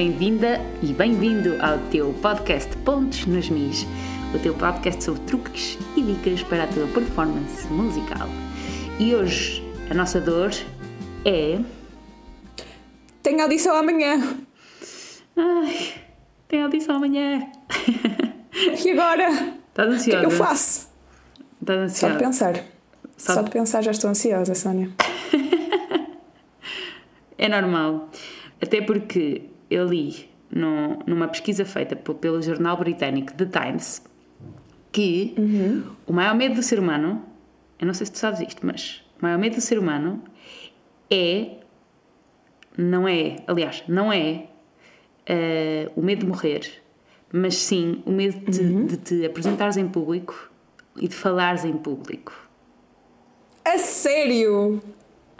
bem-vinda e bem-vindo ao teu podcast Pontos nos Mis, o teu podcast sobre truques e dicas para a tua performance musical. E hoje a nossa dor é. Tenho audição amanhã. Ai, tenho audição amanhã. E agora? Estás O que ansiosa? é que eu faço? Estás Só ansiosa? de pensar. Só Só de- de pensar já estou ansiosa, Sónia. É normal. Até porque eu li no- numa pesquisa feita pelo jornal britânico The Times que o maior medo do ser humano, eu não sei se tu sabes isto, mas o maior medo do ser humano é. Não é, aliás, não é eh, o medo de morrer, mas sim o medo de, de te apresentares em público e de falares em público. A sério?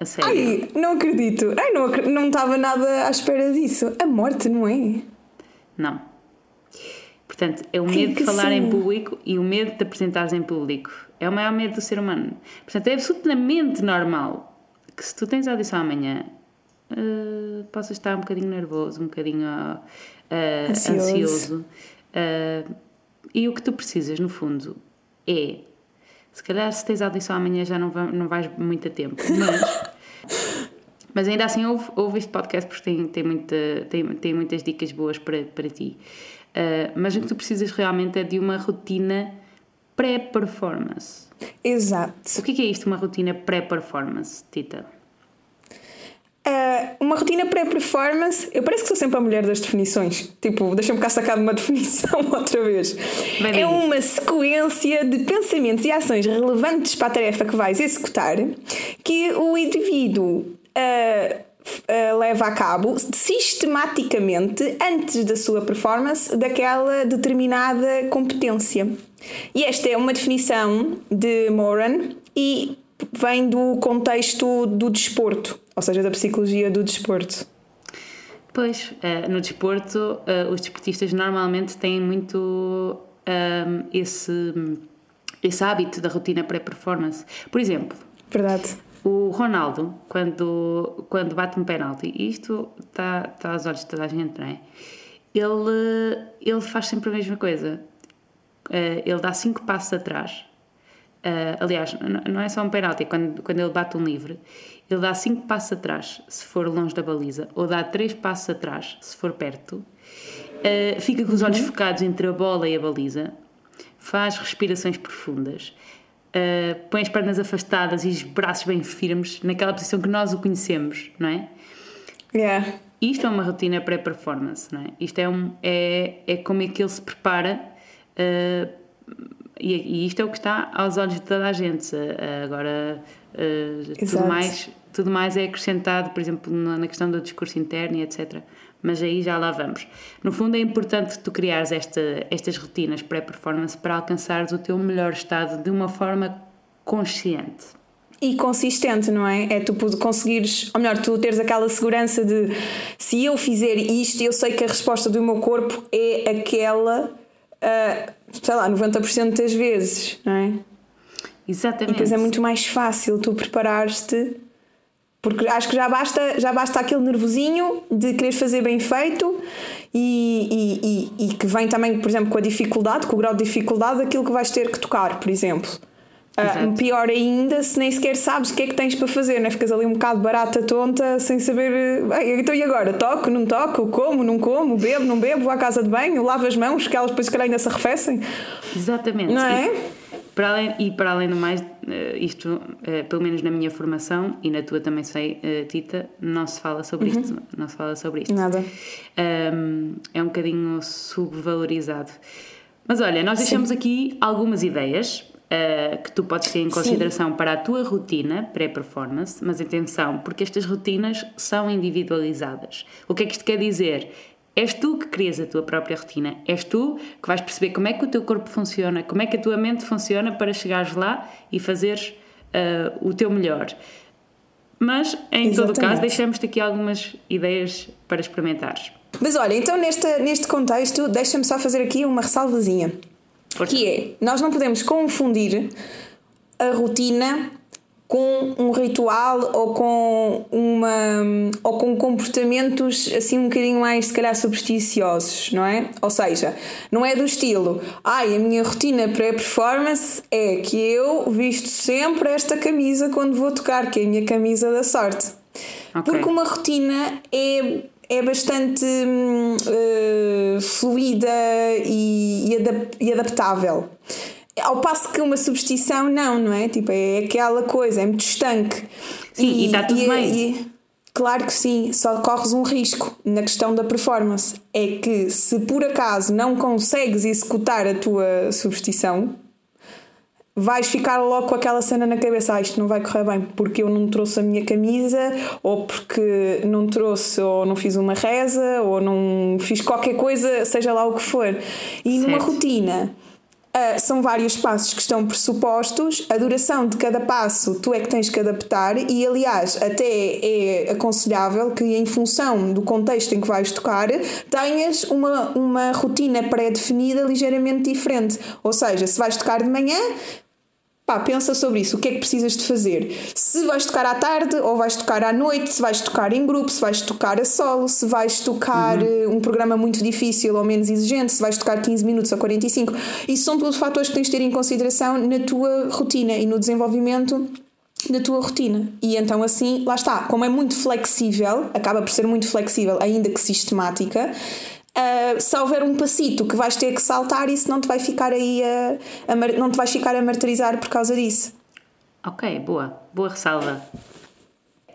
A sério. Ai, não acredito. Ai, não não estava nada à espera disso. A morte, não é? Não. Portanto, é o medo de falar em cena. público e o medo de te apresentares em público. É o maior medo do ser humano. Portanto, é absolutamente normal que se tu tens audição amanhã, eh, possas estar um bocadinho nervoso, um bocadinho ah, Ansioso. ansioso. Ah, e o que tu precisas, no fundo, é. Se calhar, se tens audição amanhã, já não, vai, não vais muito a tempo. Mas. Mas ainda assim, ouve, ouve este podcast porque tem, tem, muita, tem, tem muitas dicas boas para, para ti. Uh, mas o que tu precisas realmente é de uma rotina pré-performance. Exato. O que é, que é isto, uma rotina pré-performance, Tita? Ah, uma rotina pré-performance. Eu parece que sou sempre a mulher das definições. Tipo, deixa-me cá sacar de uma definição outra vez. Bem é uma sequência de pensamentos e ações relevantes para a tarefa que vais executar que o indivíduo. Ah, leva a cabo sistematicamente antes da sua performance daquela determinada competência. E esta é uma definição de Moran e vem do contexto do desporto, ou seja, da psicologia do desporto. Pois, uh, no desporto, uh, os desportistas normalmente têm muito um, esse, esse hábito da rotina pré-performance. Por exemplo, Verdade. O Ronaldo, quando, quando bate um penalti, e isto está tá aos olhos de toda a gente, não é? Ele, ele faz sempre a mesma coisa. Eh, ele dá cinco passos atrás. Eh, aliás, não é só um penalti, é quando, quando ele bate um livre. Ele dá cinco passos atrás se for longe da baliza, ou dá três passos atrás se for perto. Eh, fica com os olhos focados entre a bola e a baliza. Faz respirações profundas. Uh, põe as pernas afastadas e os braços bem firmes naquela posição que nós o conhecemos, não é? Yeah. Isto é uma rotina pré-performance, não é? Isto é, um, é, é como é que ele se prepara uh, e, e isto é o que está aos olhos de toda a gente. Uh, agora, tudo, mais, tudo mais é acrescentado, por exemplo, na na questão do discurso interno e etc. Mas aí já lá vamos. No fundo, é importante tu criares esta, estas rotinas pré-performance para alcançares o teu melhor estado de uma forma consciente. E consistente, não é? É tu conseguires, ou melhor, tu teres aquela segurança de se eu fizer isto, eu sei que a resposta do meu corpo é aquela, ah, sei lá, 90% das vezes, não é? E Exatamente. depois é muito mais fácil tu preparares-te, porque acho que já basta, já basta aquele nervosinho de querer fazer bem feito e, e, e, e que vem também, por exemplo, com a dificuldade, com o grau de dificuldade daquilo que vais ter que tocar, por exemplo. Exato. pior ainda se nem sequer sabes o que é que tens para fazer, né? ficas ali um bocado barata, tonta, sem saber. eh, "Bem, então e agora? Toco, não toco? Como, não como? Bebo, não bebo? Vou à casa de banho? Lavo as mãos, que elas depois se calhar ainda se arrefecem? Exatamente. Não é? E para além, e para além do mais, eh, isto, eh, pelo menos na minha formação e na tua também sei, eh, Tita, não se fala sobre Uhum. isto. Não se fala sobre isto. Nada. Um, é um bocadinho subvalorizado. Mas olha, nós deixamos aqui algumas ideias uh, que tu podes ter em consideração para a tua rotina pré-performance, mas atenção, porque estas rotinas são individualizadas. O que é que isto quer dizer? És tu que crias a tua própria rotina, és tu que vais perceber como é que o teu corpo funciona, como é que a tua mente funciona para chegares lá e fazeres uh, o teu melhor. Mas, em todo o caso, Exatamente. deixamos-te aqui algumas ideias para experimentares. Mas olha, então neste, neste contexto, deixa-me só fazer aqui uma ressalvazinha. Força. Que é, nós não podemos confundir a rotina com um ritual ou com uma ou com comportamentos assim um bocadinho mais se calhar supersticiosos, não é? Ou seja, não é do estilo, ai, a minha rotina pré-performance é que eu visto sempre esta camisa quando vou tocar, que é a minha camisa da sorte. Okay. Porque uma rotina é é bastante uh, fluida e, e, adap e adaptável. Ao passo que uma substituição, não, não é? Tipo, é aquela coisa, é muito estanque. Sim, e está tudo e, bem. E, claro que sim, só corres um risco na questão da performance. É que se por acaso não consegues executar a tua substituição, vais ficar logo com aquela cena na cabeça, ah, isto não vai correr bem porque eu não trouxe a minha camisa, ou porque não trouxe, ou não fiz uma reza, ou não fiz qualquer coisa, seja lá o que for. E certo. numa rotina Uh, são vários passos que estão pressupostos, a duração de cada passo tu é que tens que adaptar, e aliás, até é aconselhável que, em função do contexto em que vais tocar, tenhas uma, uma rotina pré-definida ligeiramente diferente. Ou seja, se vais tocar de manhã, Pá, pensa sobre isso. O que é que precisas de fazer? Se vais tocar à tarde ou vais tocar à noite, se vais tocar em grupo, se vais tocar a solo, se vais tocar uhum. Eh, um programa muito difícil ou menos exigente, se vais tocar 15 minutos ou 45. Isso são todos fatores que tens de ter em consideração na tua rotina e no desenvolvimento da tua rotina. E então, assim, lá está. Como é muito flexível, acaba por ser muito flexível, ainda que sistemática Uh, se houver um passito que vais ter que saltar, isso não te vai ficar aí a, a, não te vais ficar a martirizar por causa disso. Ok, boa, boa ressalva.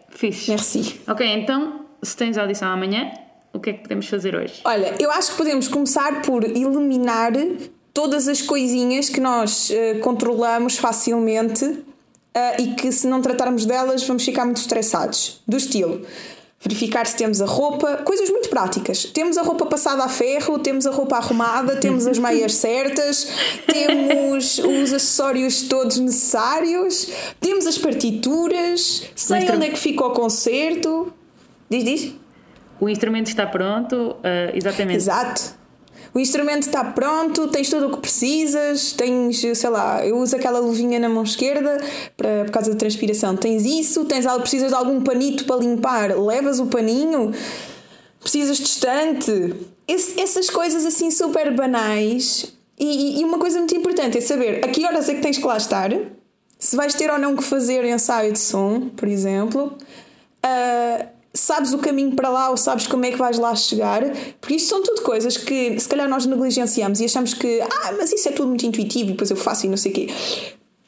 Fixe. Merci. Ok, então, se tens audição amanhã, o que é que podemos fazer hoje? Olha, eu acho que podemos começar por eliminar todas as coisinhas que nós uh, controlamos facilmente uh, e que se não tratarmos delas vamos ficar muito estressados. Do estilo verificar se temos a roupa, coisas muito práticas. Temos a roupa passada a ferro, temos a roupa arrumada, temos as meias certas, temos os acessórios todos necessários, temos as partituras, sei onde é que fica o concerto. Diz, diz. O instrumento está pronto, uh, exatamente. Exato o instrumento está pronto, tens tudo o que precisas, tens, sei lá, eu uso aquela luvinha na mão esquerda para, por causa da transpiração. Tens isso, tens algo, precisas de algum panito para limpar, levas o paninho, precisas de estante. Esse, essas coisas assim super banais. E, e, uma coisa muito importante é saber a que horas é que tens que lá estar, se vais ter ou não que fazer ensaio de som, por exemplo. Uh, sabes o caminho para lá ou sabes como é que vais lá chegar, porque isto são tudo coisas que se calhar nós negligenciamos e achamos que, ah, mas isso é tudo muito intuitivo e depois eu faço e não sei o quê.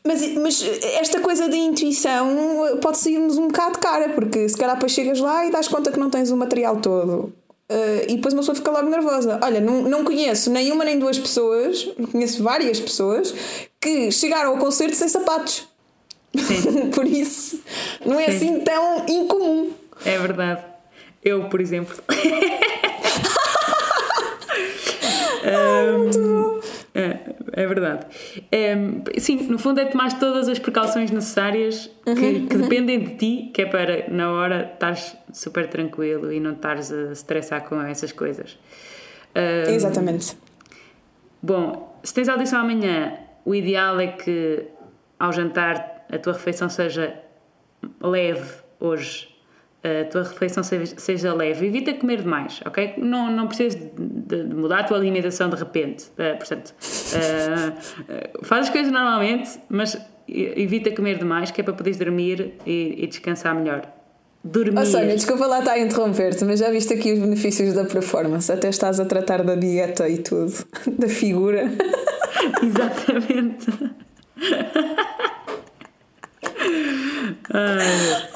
Mas, mas esta coisa da intuição pode sair-nos um bocado cara, porque se calhar depois chegas lá e dás conta que não tens o material todo. Uh, e depois uma pessoa fica logo nervosa. Olha, não, não conheço nem uma nem duas pessoas, conheço várias pessoas que chegaram ao concerto sem sapatos. Por isso, não é Sim. assim tão incomum. É verdade. Eu, por exemplo. um, é, é, verdade. É, sim, no fundo é tomar todas as precauções necessárias que, uhum, que uhum. dependem de ti, que é para na hora estares super tranquilo e não estares a estressar com essas coisas. Um, Exatamente. Bom, se tens audição amanhã, o ideal é que ao jantar a tua refeição seja leve hoje a tua refeição seja, leve. Evita comer demais, ok? Não, não precisas de, de mudar a tua alimentação de repente. Uh, portanto, uh, faz as coisas normalmente, mas evita comer demais, que é para poderes dormir e, e descansar melhor. Dormir. Oh, Sónia, desculpa lá estar a interromper-te, mas já viste aqui os benefícios da performance. Até estás a tratar da dieta e tudo, da figura. Exatamente. Ai,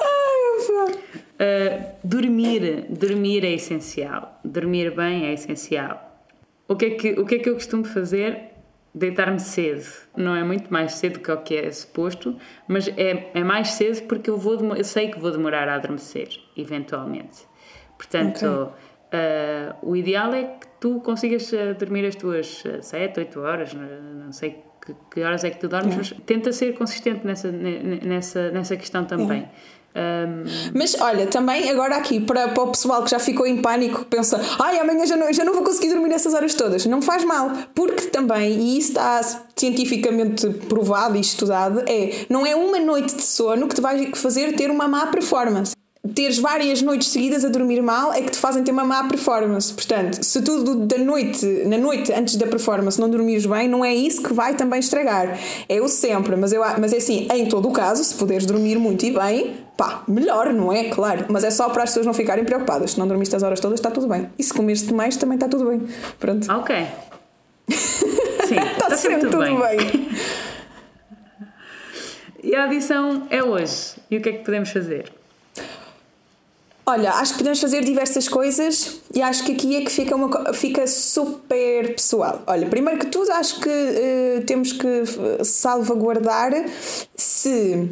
Uh, dormir, dormir é essencial. Dormir bem é essencial. O que é que, o que, é que eu costumo fazer? Deitar-me cedo. Não é muito mais cedo que o que é suposto, mas é, é mais cedo porque eu, vou, eu sei que vou demorar a adormecer, eventualmente. Portanto, okay. uh, o ideal é que tu consigas ah, dormir as tuas 7, 8 horas, não sei que, que horas é que tu dormes, mas tenta ser consistente nessa, nessa, nessa questão também. Um... Mas olha, também agora aqui para, para o pessoal que já ficou em pânico, pensa, ai amanhã já não, já não vou conseguir dormir essas horas todas. Não faz mal, porque também, e isso está cientificamente provado e estudado, é não é uma noite de sono que te vai fazer ter uma má performance teres várias noites seguidas a dormir mal é que te fazem ter uma má performance. Portanto, se tu da noite, na noite antes da performance não dormires bem, não é isso que vai também estragar. É o sempre, mas, eu, mas é assim, em todo o caso, se puderes dormir muito e bem, pá, melhor, não é? Claro. Mas é só para as pessoas não ficarem preocupadas. Se não dormiste as horas todas, está tudo bem. E se comeste mais, também está tudo bem. Pronto. Ok. Sim, está, está sempre, tudo, bem. bem. e a adição é hoje. E o que é que podemos fazer? Olha, acho que podemos fazer diversas coisas e acho que aqui é que fica, uma, fica super pessoal. Olha, primeiro que tudo, acho que uh, temos que eh, salvaguardar se.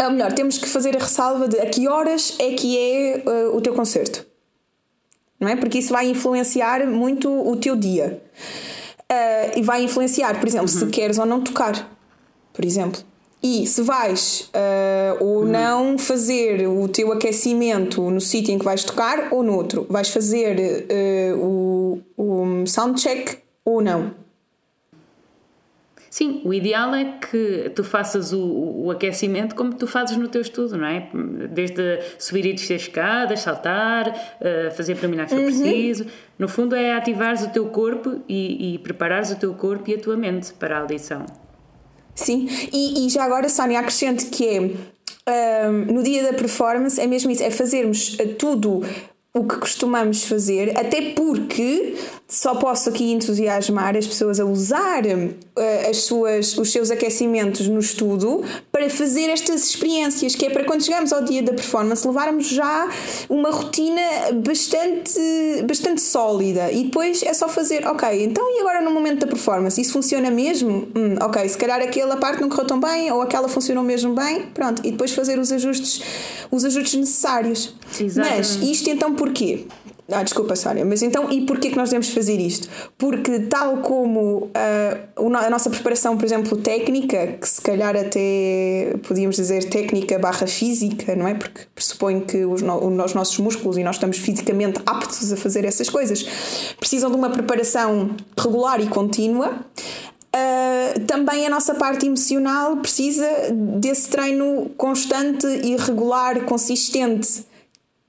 Ou melhor, temos que fazer a ressalva de a que horas é que é uh, o teu concerto. Não é? Porque isso vai influenciar muito o teu dia. Uh, e vai influenciar, por exemplo, uhum. se queres ou não tocar. Por exemplo. E se vais uh, ou hum. não fazer o teu aquecimento no sítio em que vais tocar ou no outro, vais fazer uh, o, o soundcheck ou não. Sim, o ideal é que tu faças o, o, aquecimento como tu fazes no teu estudo, não é? Desde subir e descer escadas, saltar, uh, fazer abdominais se for uhum. preciso. No fundo, é ativares o teu corpo e, e preparares o teu corpo e a tua mente para a audição. Sim, e, e já agora, Sónia, acrescento que é um, no dia da performance é mesmo isso, é fazermos tudo o que costumamos fazer, até porque só posso aqui entusiasmar as pessoas a usar uh, as suas, os seus aquecimentos no estudo para fazer estas experiências, que é para quando chegamos ao dia da performance levarmos já uma rotina bastante, bastante sólida e depois é só fazer, ok, então e agora no momento da performance? Isso funciona mesmo? Hum, ok, se calhar aquela parte não correu tão bem ou aquela funcionou mesmo bem, pronto, e depois fazer os ajustes, os ajustes necessários. Exatamente. Mas isto então porquê? Ah, desculpa, Sónia, mas então e porquê que nós devemos fazer isto? Porque, tal como uh, a nossa preparação, por exemplo, técnica, que se calhar até podíamos dizer técnica barra física, não é? Porque pressupõe que os, no, os nossos músculos e nós estamos fisicamente aptos a fazer essas coisas, precisam de uma preparação regular e contínua. Uh, também a nossa parte emocional precisa desse treino constante e regular, consistente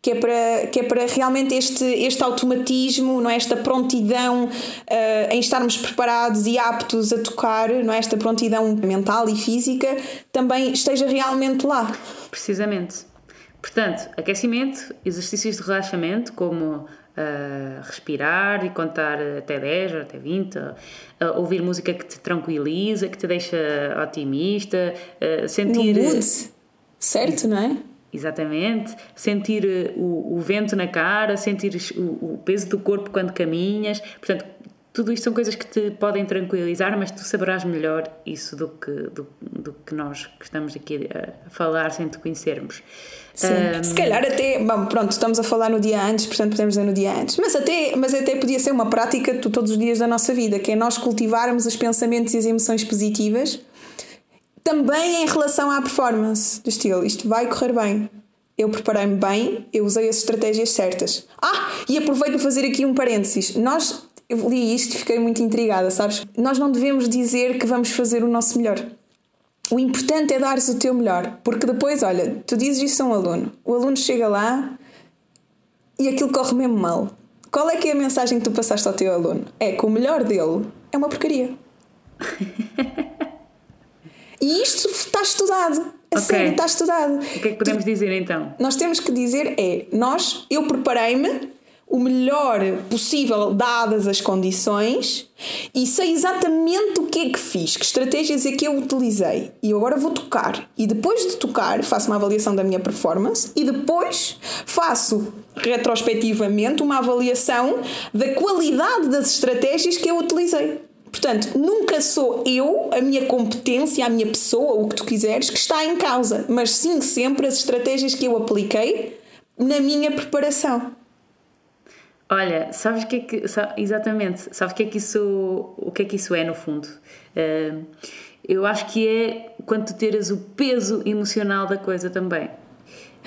que é para, que é para realmente este, este automatismo, não é? esta prontidão uh, em estarmos preparados e aptos a tocar, não é? esta prontidão mental e física, também esteja realmente lá. Precisamente. Portanto, aquecimento, exercícios de relaxamento, como uh, respirar e contar até 10 ou até 20, uh, ouvir música que te tranquiliza, que te deixa otimista, sentir. No mood, certo, não é? Exatamente. Sentir eh, o, o vento na cara, sentir o, o, peso do corpo quando caminhas. Portanto, tudo isto são coisas que te podem tranquilizar, mas tu saberás melhor isso do que, do, do que nós que estamos aqui a falar sem te conhecermos. Sim. Um... Se calhar até, bom, pronto, estamos a falar no dia antes, portanto podemos dizer no dia antes, mas até, mas até podia ser uma prática de todos os dias da nossa vida, que é nós cultivarmos os pensamentos e as emoções positivas também em relação à performance do estilo, isto vai correr bem. Eu preparei-me bem, eu usei as estratégias certas. Ah, e aproveito para fazer aqui um parênteses. Nós, eu li isto e fiquei muito intrigada, sabes? Nós não devemos dizer que vamos fazer o nosso melhor. O importante é dares o teu melhor, porque depois, olha, tu dizes isso a um aluno, o aluno chega lá e aquilo corre mesmo mal. Qual é que é a mensagem que tu passaste ao teu aluno? É que o melhor dele é uma porcaria. E isto está estudado. A okay. sério, está estudado. O que é que podemos dizer então? Nós temos que dizer é: nós, eu preparei-me o melhor possível dadas as condições e sei exatamente o que é que fiz, que estratégias é que eu utilizei. E eu agora vou tocar. E depois de tocar, faço uma avaliação da minha performance e depois faço retrospectivamente uma avaliação da qualidade das estratégias que eu utilizei. Portanto, nunca sou eu, a minha competência, a minha pessoa, o que tu quiseres, que está em causa, mas sim sempre as estratégias que eu apliquei na minha preparação. Olha, sabes que é que exatamente, sabes que é que isso, o que é que isso é no fundo? eu acho que é quando tu teres o peso emocional da coisa também.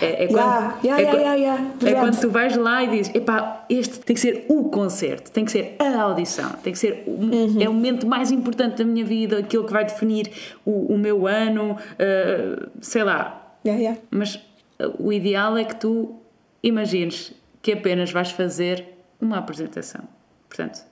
É, é quando, Yeah, yeah, é, yeah, é quando tu vais lá e dizes: epá, este tem que ser o concerto, tem que ser a audição, tem que ser o, Uhum. é o momento mais importante da minha vida, aquilo que vai definir o, o meu ano, uh, sei lá. Mas uh, o ideal é que tu imagines que apenas vais fazer uma apresentação. Portanto,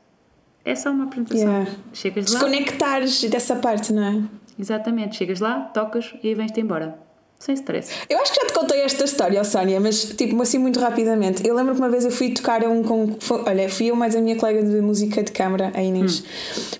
é só uma apresentação. Yeah. Chegas lá, Desconectares dessa parte, não é? exatamente, chegas lá, tocas e vens-te embora. Sem stress. Eu acho que já te contei esta história, Sónia, mas tipo assim muito rapidamente. Eu lembro que uma vez eu fui tocar a um. con- fo- Olha, fui eu mais a minha colega de música de câmara, a Inês.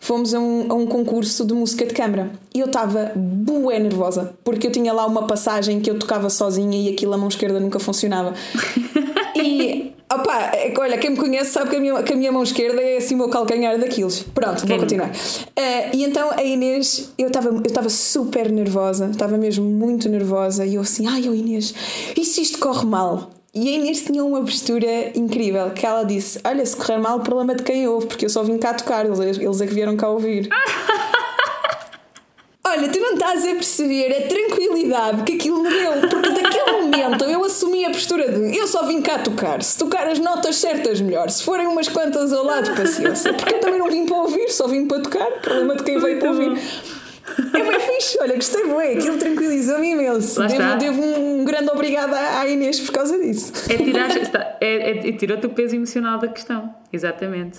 Fomos a um, a um concurso de música de câmara e eu estava bué nervosa porque eu tinha lá uma passagem que eu tocava sozinha e aquilo a mão esquerda nunca funcionava. E. Opa, é olha, quem me conhece sabe que a minha, que a minha mão esquerda é assim o meu calcanhar daqueles. Pronto, vou continuar. Eh, e então a Inês, eu estava eu super nervosa, estava mesmo muito nervosa, e eu assim, ai, oh Inês, e se isto corre mal? E a Inês tinha uma postura incrível, que ela disse: Olha, se correr mal, o problema é de quem ouve, porque eu só vim cá tocar, eles, eles é que vieram cá ouvir. Olha, tu não estás a perceber a tranquilidade que aquilo me deu, porque daquele momento eu assumi a postura de eu só vim cá tocar. Se tocar as notas certas, melhor. Se forem umas quantas ao lado, paciência. Porque eu também não vim para ouvir, só vim para tocar. Problema de quem veio para ouvir. É bem fixe, olha, gostei bem, aquilo tranquilizou-me imenso. Devo, devo um grande obrigado à Inês por causa disso. É tirar, é, é, é tirou-te o peso emocional da questão. Exatamente.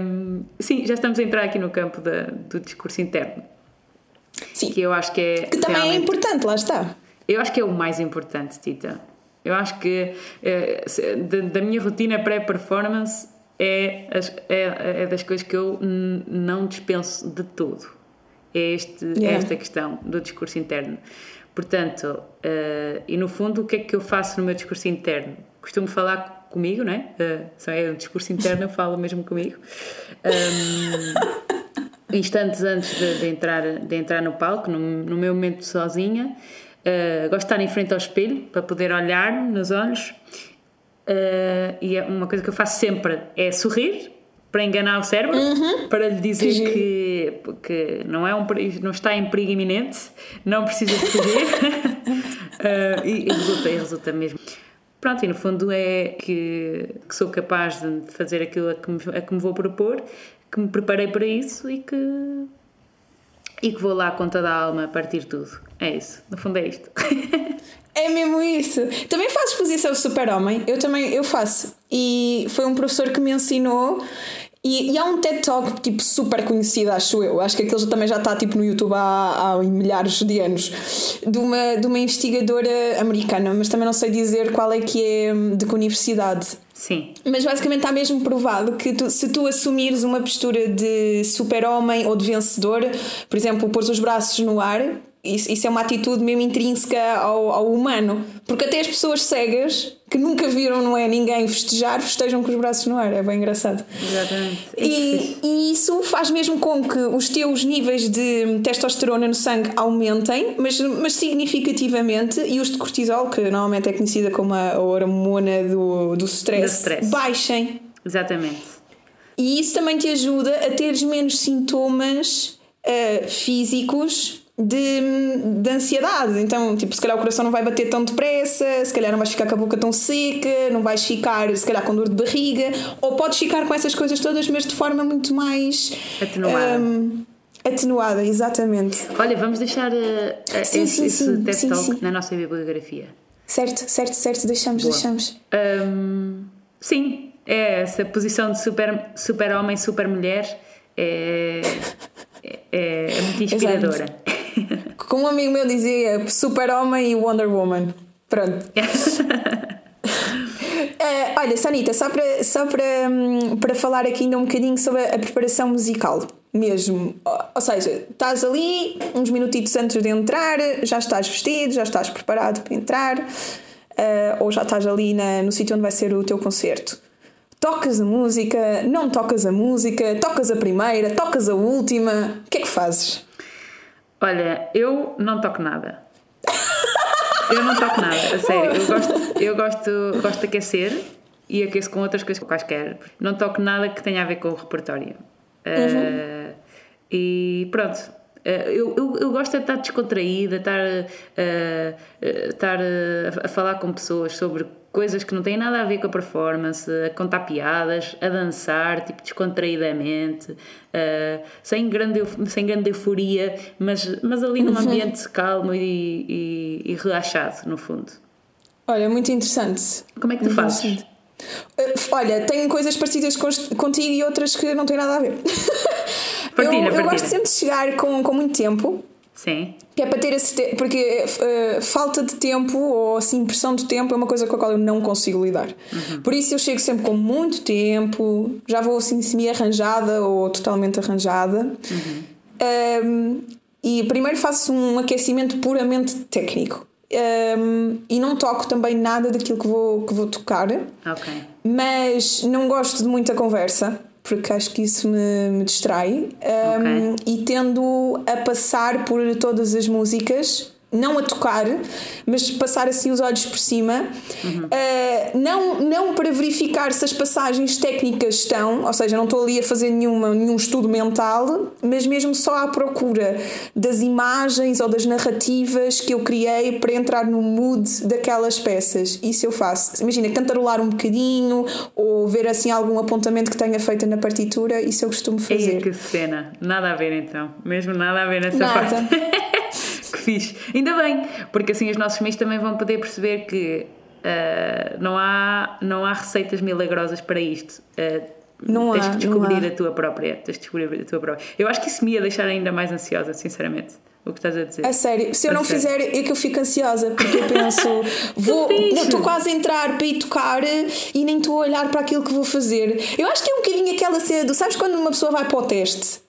Hum, sim, já estamos a entrar aqui no campo da- do discurso interno. Sim. Que eu acho que é. Que também é importante, lá está. Eu acho que é o mais importante, Tita. Eu acho que se- da, da minha rotina pré-performance é, é, é das coisas que eu não dispenso de todo. É, este, é Yeah. esta questão do discurso interno. Portanto, eh, e no fundo, o que é que eu faço no meu discurso interno? Costumo falar comigo, não é? Eh, só é o discurso interno, eu falo mesmo comigo. Um, instantes antes de, de entrar, de entrar no palco, no, no meu momento sozinha. Uh, gosto de estar em frente ao espelho para poder olhar nos olhos. Uh, e é uma coisa que eu faço sempre é sorrir para enganar o cérebro, para lhe dizer Que que, que não, é um, não está em perigo iminente, não precisa de fugir. Uh, e, e resulta, e resulta mesmo. Pronto, e no fundo é que, que sou capaz de fazer aquilo a que, me, a que me vou propor, que me preparei para isso e que, e que vou lá com toda a alma partir tudo. É isso, no fundo é isto. É mesmo isso. Também fazes exposição super-homem? Eu também eu faço. E foi um professor que me ensinou. E, e há um TED Talk tipo super conhecido, acho eu. Acho que aquele também já está tipo no YouTube há, há milhares de anos. De uma, de uma investigadora americana, mas também não sei dizer qual é que é, de que universidade. Sim, Mas basicamente está mesmo provado que tu- se tu assumires uma postura de super-homem ou de vencedor, por exemplo, pôres os braços no ar, isso, isso é uma atitude mesmo intrínseca ao, ao humano. Porque até as pessoas cegas, que nunca viram não é, ninguém festejar, festejam com os braços no ar. É bem engraçado. exatamente. E, e isso faz mesmo com que os teus níveis de testosterona no sangue aumentem, mas, mas significativamente, e os de cortisol, que normalmente é conhecida como a, a hormona do, do stress, Do stress. baixem. Exatamente. E isso também te ajuda a teres menos sintomas ah, físicos de, de ansiedade. Então, tipo, se calhar o coração não vai bater tão depressa, se calhar não vais ficar com a boca tão seca, não vais ficar, se calhar, com dor de barriga, ou podes ficar com essas coisas todas, mas de forma muito mais Atenuada. ahm, atenuada, exatamente. Olha, vamos deixar eh, Sim, esse, sim, esse sim, TED Talk na nossa bibliografia. Certo, certo, certo, deixamos, deixamos. Hum, sim, é essa posição de super, super homem, super mulher é, é, é muito inspiradora. Como um amigo meu dizia, super-homem e Wonder Woman. Pronto. Eh, olha, Sanita, só para, só para, hum, para falar aqui ainda um bocadinho sobre a, a preparação musical, mesmo. Ou, seja, estás ali uns minutitos antes de entrar, já estás vestido, já estás preparado para entrar, eh, ou já estás ali na, no sítio onde vai ser o teu concerto. Tocas a música, não tocas a música, tocas a primeira, tocas a última. O que é que fazes? Olha, eu não toco nada. Eu não toco nada, a sério. Eu gosto, eu gosto, gosto de aquecer e aqueço com outras coisas quaisquer. Não toco nada que tenha a ver com o repertório. Uh, e pronto. Uh, eu, eu, eu, gosto de estar descontraída, estar, uh, estar a falar com pessoas sobre coisas que não têm nada a ver com a performance, a contar piadas, a dançar, tipo, descontraídamente, sem, grande, sem grande euforia, mas, mas ali num uhum. ambiente calmo e, e, e, relaxado, no fundo. Olha, muito interessante. Como é que tu muito fazes? Olha, tenho coisas parecidas contigo e outras que não têm nada a ver. Partilha, eu, partilha. eu gosto sempre de chegar com, com muito tempo. Sim. Que é para ter esse porque uh, falta de tempo ou assim, pressão de tempo é uma coisa com a qual eu não consigo lidar. Uhum. Por isso eu chego sempre com muito tempo, já vou assim semi-arranjada ou totalmente arranjada. Uhum. Um, e primeiro faço um aquecimento puramente técnico. Um, e não toco também nada daquilo que vou, que vou tocar. Ok. Mas não gosto de muita conversa porque acho que isso me, me distrai. Um, okay. E tendo a passar por todas as músicas não a tocar, mas passar assim os olhos por cima, uhum. uh, não, não para verificar se as passagens técnicas estão, ou seja, não estou ali a fazer nenhuma, nenhum estudo mental, mas mesmo só à procura das imagens ou das narrativas que eu criei para entrar no mood daquelas peças. Isso eu faço. Imagina, cantarolar um bocadinho ou ver assim algum apontamento que tenha feito na partitura, isso eu costumo fazer. Ei, que cena! Nada a ver então, mesmo nada a ver nessa nada. parte. fixe. Ainda bem, porque assim os nossos meios também vão poder perceber que uh, não, há, não há receitas milagrosas para isto. Uh, não tens há, que descobrir a tua própria. Tens que descobrir a tua própria. Eu acho que isso me ia deixar ainda mais ansiosa, sinceramente. O que estás a dizer? É sério, se eu a não sério. fizer é que eu fico ansiosa, porque eu penso, vou, estou quase a entrar para ir tocar e nem estou a olhar para aquilo que vou fazer. Eu acho que é um bocadinho aquela cena do, sabes quando uma pessoa vai para o teste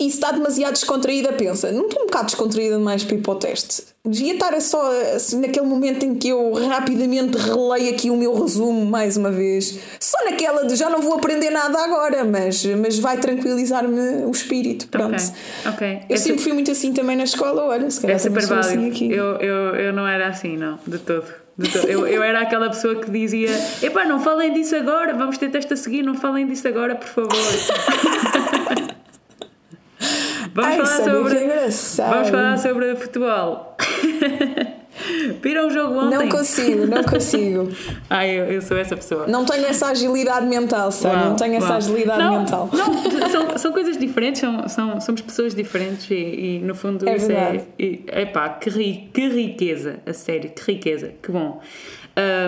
e se está demasiado descontraída, pensa, não estou um bocado descontraída demais para ir para o teste. Devia estar só assim, naquele momento em que eu rapidamente relei aqui o meu resumo mais uma vez. Só naquela de já não vou aprender nada agora, mas, mas vai tranquilizar-me o espírito. Pronto. Ok. okay. Eu sempre fui muito assim também na escola, olha, se calhar é super válido. Assim aqui. Eu, eu, eu não era assim, não, de todo. Eu, eu era aquela pessoa que dizia: Epá, não falem disso agora, vamos ter teste a seguir, não falem disso agora, por favor. Vamos, Ai, falar sobre, vamos falar sobre futebol. Viram o jogo ontem? Não consigo, não consigo. Ai, eu, eu, sou essa pessoa. Não tenho essa agilidade mental, sabe? Não tenho uau. essa agilidade não, mental. Não, são, são coisas diferentes, são, são, somos pessoas diferentes e, e no fundo é isso verdade. é. E, epá, que, ri, que riqueza, a sério, que riqueza, que bom.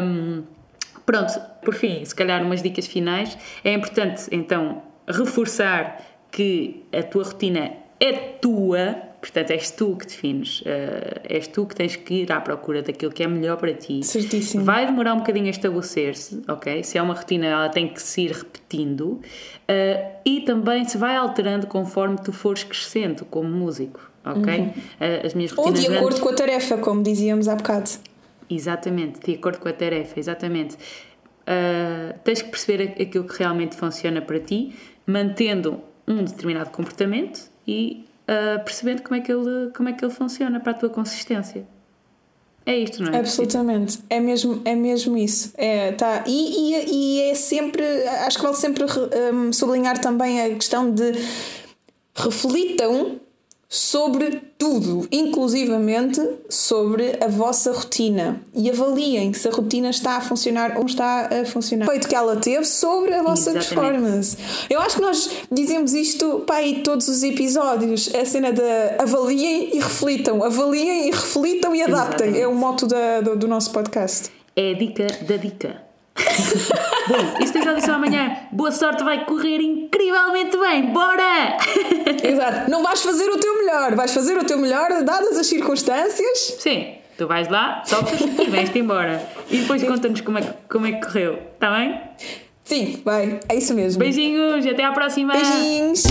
Um, pronto, por fim, se calhar umas dicas finais. É importante então reforçar que a tua rotina é tua, portanto és tu que defines, uh, és tu que tens que ir à procura daquilo que é melhor para ti. Certíssimo. Vai demorar um bocadinho a estabelecer-se, ok? Se é uma rotina, ela tem que se ir repetindo uh, e também se vai alterando conforme tu fores crescendo como músico, ok? Uhum. Uh, as minhas. Ou de acordo antes... com a tarefa, como dizíamos há bocado. Exatamente, de acordo com a tarefa, exatamente. Uh, tens que perceber aquilo que realmente funciona para ti, mantendo um determinado comportamento e uh, percebendo como é, que ele, como é que ele funciona para a tua consistência. É isto, não é? Absolutamente, é mesmo, é mesmo isso. É, tá. e, e, e é sempre, acho que vale sempre um, sublinhar também a questão de reflitam sobre tudo, inclusivamente sobre a vossa rotina e avaliem se a rotina está a funcionar ou está a funcionar. O efeito que ela teve sobre a vossa Exatamente. performance. Eu acho que nós dizemos isto para aí todos os episódios, a cena de avaliem e reflitam, avaliem e reflitam e adaptem. Exatamente. É o moto da, do, do nosso podcast. É a dica da dica. Bom, isto é audição amanhã. Boa sorte, vai correr incrivelmente bem. Bora! Exato. Não vais fazer o teu melhor, vais fazer o teu melhor dadas as circunstâncias. Sim. Tu vais lá, tocas e vais-te embora. E depois conta-nos como é, que, como é que correu. Está bem? Sim, vai. É isso mesmo. Beijinhos até à próxima. Beijinhos.